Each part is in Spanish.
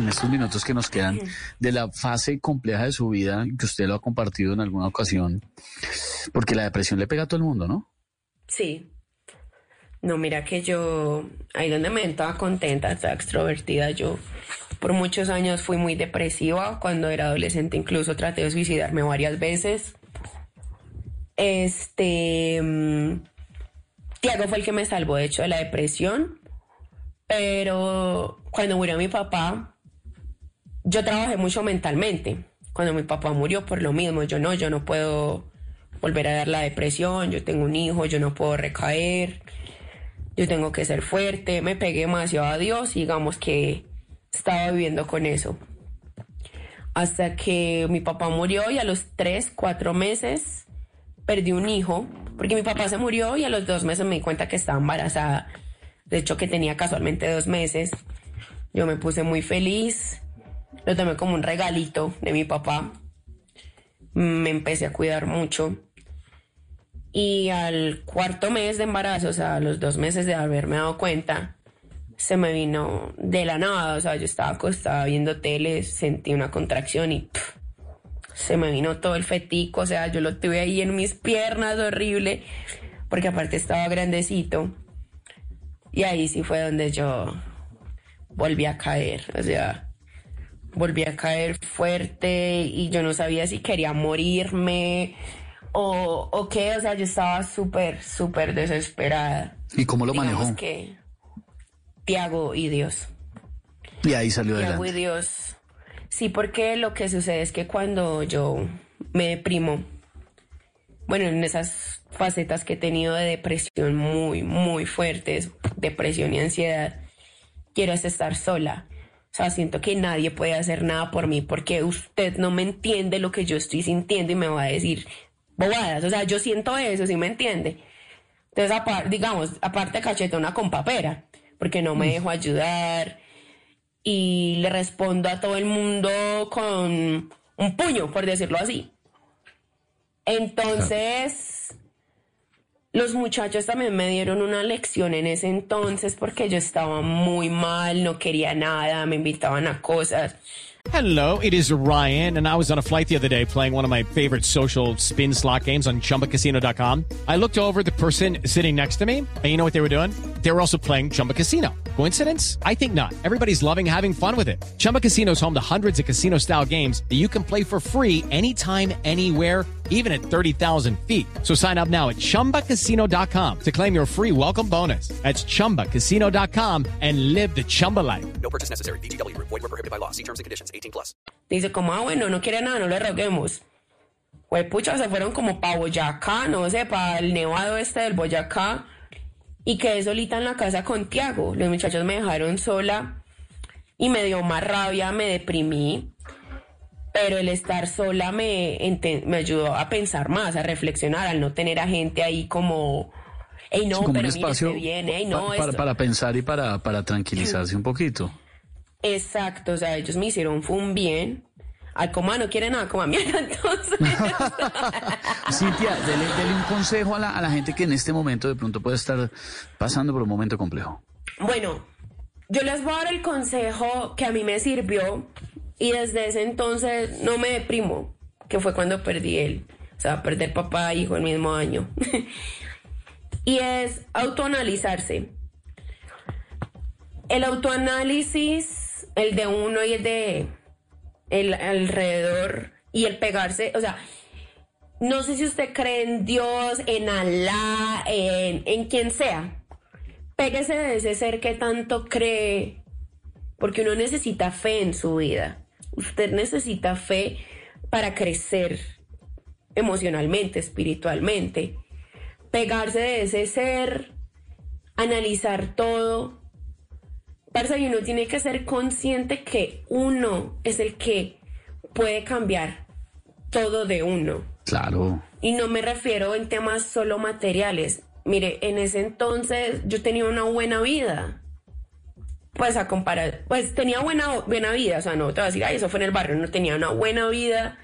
En estos minutos que nos quedan de la fase compleja de su vida que usted lo ha compartido en alguna ocasión. Porque la depresión le pega a todo el mundo, ¿no? Sí. No, mira que yo, ahí donde me estaba contenta, estaba extrovertida, yo por muchos años fui muy depresiva, cuando era adolescente incluso traté de suicidarme varias veces. Este, mm, Tiago fue el que me salvó de hecho de la depresión, pero cuando murió mi papá, yo trabajé mucho mentalmente. Cuando mi papá murió por lo mismo, yo no, yo no puedo volver a dar la depresión, yo tengo un hijo, yo no puedo recaer yo tengo que ser fuerte, me pegué demasiado a Dios digamos que estaba viviendo con eso. Hasta que mi papá murió y a los tres, cuatro meses perdí un hijo, porque mi papá se murió y a los dos meses me di cuenta que estaba embarazada. De hecho, que tenía casualmente dos meses. Yo me puse muy feliz, lo tomé como un regalito de mi papá. Me empecé a cuidar mucho. Y al cuarto mes de embarazo, o sea, a los dos meses de haberme dado cuenta, se me vino de la nada. O sea, yo estaba acostada viendo tele, sentí una contracción y se me vino todo el fetico. O sea, yo lo tuve ahí en mis piernas, horrible, porque aparte estaba grandecito. Y ahí sí fue donde yo volví a caer. O sea, volví a caer fuerte y yo no sabía si quería morirme o, o qué, o sea, yo estaba súper, súper desesperada. ¿Y cómo lo manejó? que Tiago y Dios. Y ahí salió Tiago y Dios. Sí, porque lo que sucede es que cuando yo me deprimo, bueno, en esas facetas que he tenido de depresión muy, muy fuertes, depresión y ansiedad, quiero estar sola. O sea, siento que nadie puede hacer nada por mí porque usted no me entiende lo que yo estoy sintiendo y me va a decir, bobadas. O sea, yo siento eso, ¿sí me entiende? Entonces, digamos, aparte cachetona con papera, porque no me mm. dejo ayudar y le respondo a todo el mundo con un puño, por decirlo así. Entonces, los muchachos también me dieron una lección en ese entonces porque yo estaba muy mal, no quería nada, me invitaban a cosas. Hello, it is Ryan, and I was on a flight the other day playing one of my favorite social spin slot games on chumbacasino.com. I looked over the person sitting next to me, and you know what they were doing? They were also playing Chumba Casino. Coincidence? I think not. Everybody's loving having fun with it. Chumba Casino is home to hundreds of casino style games that you can play for free anytime, anywhere, even at 30,000 feet. So sign up now at chumbacasino.com to claim your free welcome bonus. That's chumbacasino.com and live the Chumba life. No purchase necessary. DTW, void, were prohibited by law. See terms and conditions 18 plus. Dice, como, ah, bueno, no quiere nada, no le roguemos. Pues pucha, se fueron como para Boyacá, no sé, para el nevado este del Boyacá. Y quedé solita en la casa con Tiago. Los muchachos me dejaron sola y me dio más rabia, me deprimí. Pero el estar sola me, me ayudó a pensar más, a reflexionar, al no tener a gente ahí como, hey, no, como pero un espacio no, para, para, pensar y para, para tranquilizarse un poquito. Exacto, o sea, ellos me hicieron fue un bien Ay, coma no quiere nada, coma mierda, entonces. Cintia, dele, un consejo a la, a la gente que en este momento de pronto puede estar pasando por un momento complejo. Bueno, yo les voy a dar el consejo que a mí me sirvió y desde ese entonces no me deprimo, que fue cuando perdí él. O sea, perder papá e hijo el mismo año. y es autoanalizarse. El autoanálisis, el de uno y el de el alrededor y el pegarse, o sea, no sé si usted cree en Dios, en Alá, en, en quien sea. Péguese de ese ser que tanto cree, porque uno necesita fe en su vida. Usted necesita fe para crecer emocionalmente, espiritualmente. Pegarse de ese ser, analizar todo, y uno tiene que ser consciente que uno es el que puede cambiar todo de uno. Claro. Y no me refiero en temas solo materiales. Mire, en ese entonces yo tenía una buena vida. Pues a comparar, pues tenía buena, buena vida, o sea, no te voy a decir, ay, eso fue en el barrio, no tenía una buena vida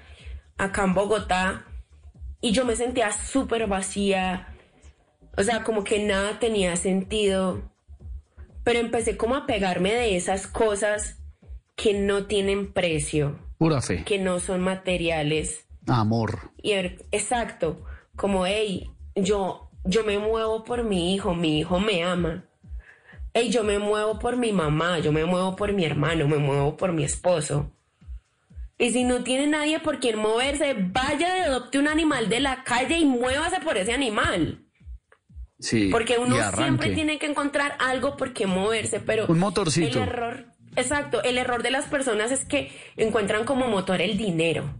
acá en Bogotá y yo me sentía súper vacía, o sea, como que nada tenía sentido, pero empecé como a pegarme de esas cosas que no tienen precio, Pura fe. que no son materiales. Amor. Y er- exacto, como, hey, yo, yo me muevo por mi hijo, mi hijo me ama. Hey, yo me muevo por mi mamá, yo me muevo por mi hermano, me muevo por mi esposo. Y si no tiene nadie por quien moverse, vaya y adopte un animal de la calle y muévase por ese animal. Sí. Porque uno siempre tiene que encontrar algo por qué moverse, pero Un motorcito. el error, exacto, el error de las personas es que encuentran como motor el dinero.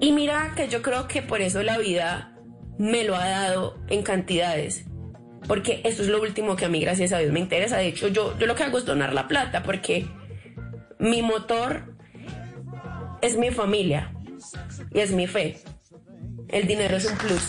Y mira que yo creo que por eso la vida me lo ha dado en cantidades. Porque eso es lo último que a mí, gracias a Dios, me interesa. De hecho, yo, yo lo que hago es donar la plata porque mi motor es mi familia y es mi fe. El dinero es un plus.